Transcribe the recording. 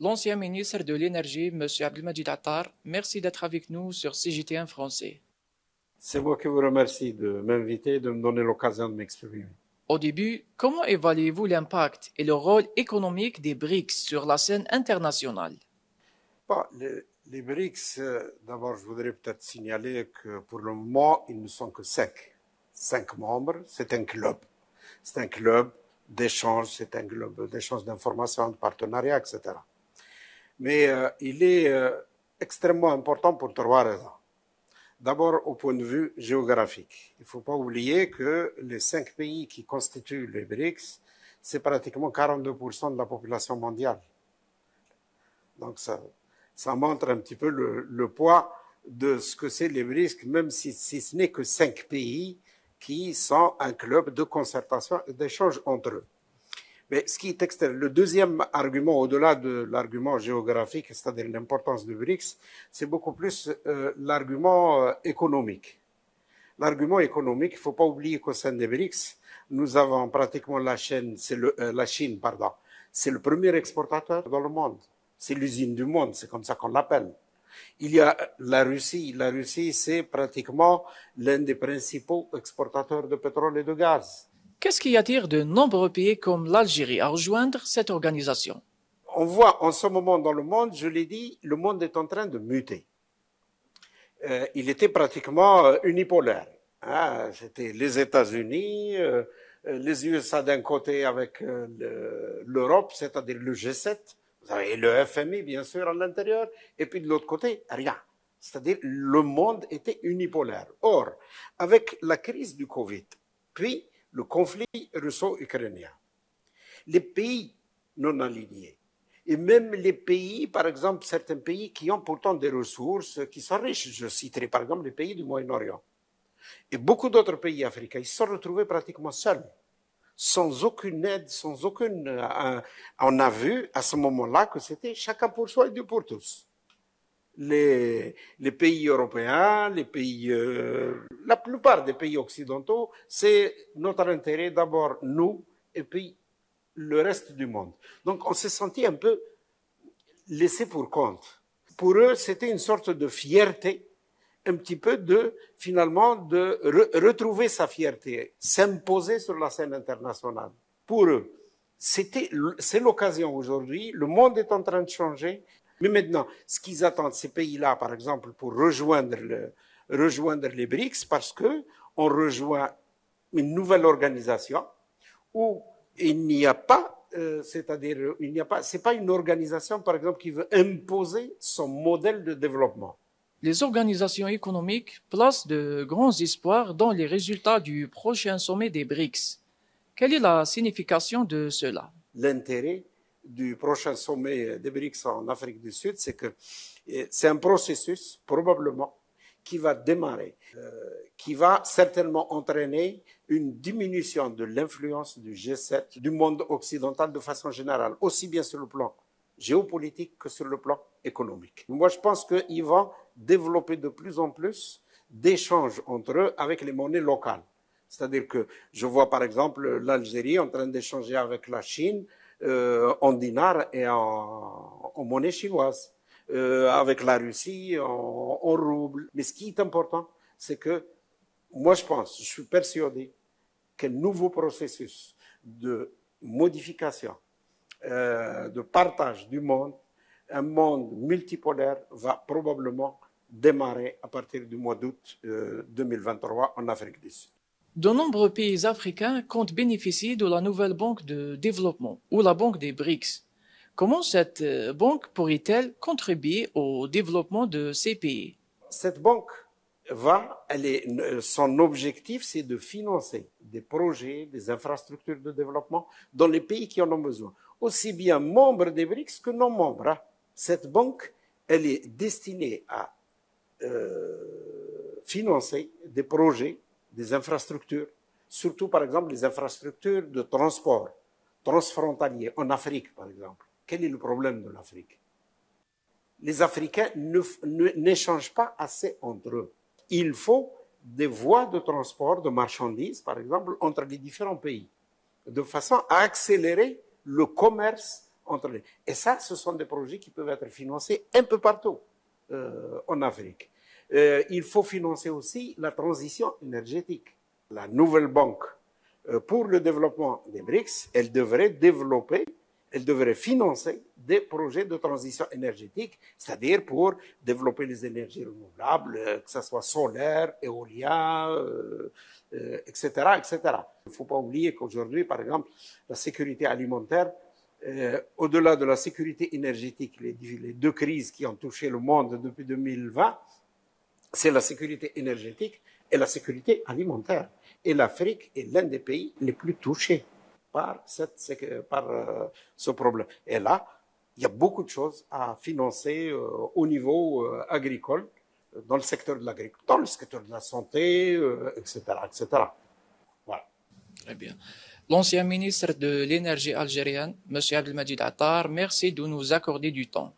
l'ancien ministre de l'Énergie, M. Abdelmajid Attar. Merci d'être avec nous sur CGT1 français. C'est moi qui vous remercie de m'inviter et de me donner l'occasion de m'exprimer. Au début, comment évaluez-vous l'impact et le rôle économique des BRICS sur la scène internationale? Bon, les, les BRICS, euh, d'abord, je voudrais peut-être signaler que pour le moment, ils ne sont que cinq. Cinq membres, c'est un club. C'est un club d'échange, c'est un club d'échange d'informations, de partenariats, etc. Mais euh, il est euh, extrêmement important pour trois raisons. D'abord, au point de vue géographique. Il ne faut pas oublier que les cinq pays qui constituent les BRICS, c'est pratiquement 42% de la population mondiale. Donc ça, montre un petit peu le, le poids de ce que c'est les BRICS, même si, si ce n'est que cinq pays qui sont un club de concertation et d'échange entre eux. Mais ce qui est le deuxième argument, au-delà de l'argument géographique, c'est-à-dire l'importance du BRICS, c'est beaucoup plus euh, l'argument euh, économique. L'argument économique, il ne faut pas oublier qu'au sein des BRICS, nous avons pratiquement la, euh, Chine, c'est le premier exportateur dans le monde. C'est l'usine du monde, c'est comme ça qu'on l'appelle. Il y a la Russie. La Russie, c'est pratiquement l'un des principaux exportateurs de pétrole et de gaz. Qu'est-ce qui attire de nombreux pays comme l'Algérie à rejoindre cette organisation? On voit en ce moment dans le monde, je l'ai dit, le monde est en train de muter. Euh, il était pratiquement euh, unipolaire. Hein. C'était les États-Unis, euh, les USA d'un côté avec euh, l'Europe, c'est-à-dire le G7, vous avez le FMI bien sûr à l'intérieur, et puis de l'autre côté, rien. C'est-à-dire le monde était unipolaire. Or, avec la crise du Covid, puis le conflit russo-ukrainien. Les pays non alignés, et même les pays, par exemple, certains pays qui ont pourtant des ressources, qui sont riches, je citerai par exemple les pays du Moyen-Orient, et beaucoup d'autres pays africains, ils se sont retrouvés pratiquement seuls, sans aucune aide, sans aucune... On a vu à ce moment-là que c'était chacun pour soi et Dieu pour tous les, pays européens, les pays, euh, la plupart des pays occidentaux, c'est notre intérêt d'abord nous et puis le reste du monde. Donc on s'est senti un peu laissé pour compte. Pour eux, c'était une sorte de fierté, un petit peu de finalement de re retrouver sa fierté, s'imposer sur la scène internationale. Pour eux, c'était c'est l'occasion aujourd'hui. Le monde est en train de changer. Mais maintenant, ce qu'ils attendent, ces pays-là, par exemple, pour rejoindre, le, rejoindre les BRICS, parce que on rejoint une nouvelle organisation où il n'y a pas, euh, c'est-à-dire, il n'y a pas, c'est pas une organisation, par exemple, qui veut imposer son modèle de développement. Les organisations économiques placent de grands espoirs dans les résultats du prochain sommet des BRICS. Quelle est la signification de cela? L'intérêt du prochain sommet des BRICS en Afrique du Sud, c'est que c'est un processus probablement qui va démarrer, euh, qui va certainement entraîner une diminution de l'influence du G7, du monde occidental de façon générale, aussi bien sur le plan géopolitique que sur le plan économique. Moi, je pense qu'ils vont développer de plus en plus d'échanges entre eux avec les monnaies locales. C'est-à-dire que je vois par exemple l'Algérie en train d'échanger avec la Chine euh, en dinars et en, monnaie chinoise, euh, avec la Russie en, en rouble. Mais ce qui est important, c'est que moi je pense, je suis persuadé qu'un nouveau processus de modification, euh, de partage du monde, un monde multipolaire va probablement démarrer à partir du mois d'août euh, 2023 en Afrique du Sud. De nombreux pays africains comptent bénéficier de la nouvelle banque de développement ou la banque des BRICS. Comment cette euh, banque pourrait-elle contribuer au développement de ces pays? Cette banque va, son objectif, c'est de financer des projets, des infrastructures de développement dans les pays qui en ont besoin, aussi bien membres des BRICS que non membres. Hein. Cette banque, elle est destinée à euh, financer des projets des infrastructures, surtout par exemple les infrastructures de transport transfrontalier en Afrique par exemple. Quel est le problème de l'Afrique? Les Africains n'échangent pas assez entre eux. Il faut des voies de transport de marchandises, par exemple, entre les différents pays, de façon à accélérer le commerce entre les... Et ça, ce sont des projets qui peuvent être financés un peu partout euh, en Afrique. Euh, il faut financer aussi la transition énergétique. La nouvelle banque euh, pour le développement des BRICS, elle devrait développer, elle devrait financer des projets de transition énergétique, c'est-à-dire pour développer les énergies renouvelables, euh, que ce soit solaire, éolien, etc., etc. Il ne faut pas oublier qu'aujourd'hui, par exemple, la sécurité alimentaire, au-delà de la sécurité énergétique, les deux crises qui ont touché le monde depuis 2020, c'est la sécurité énergétique et la sécurité alimentaire. Et l'Afrique est l'un des pays les plus touchés par, euh, ce problème. Et là, il y a beaucoup de choses à financer euh, au niveau euh, agricole, dans le secteur de l'agriculture, dans le secteur de la santé, etc., etc. Voilà. Très bien. L'ancien ministre de l'énergie algérienne, M. Abdelmajid Attar, merci de nous accorder du temps.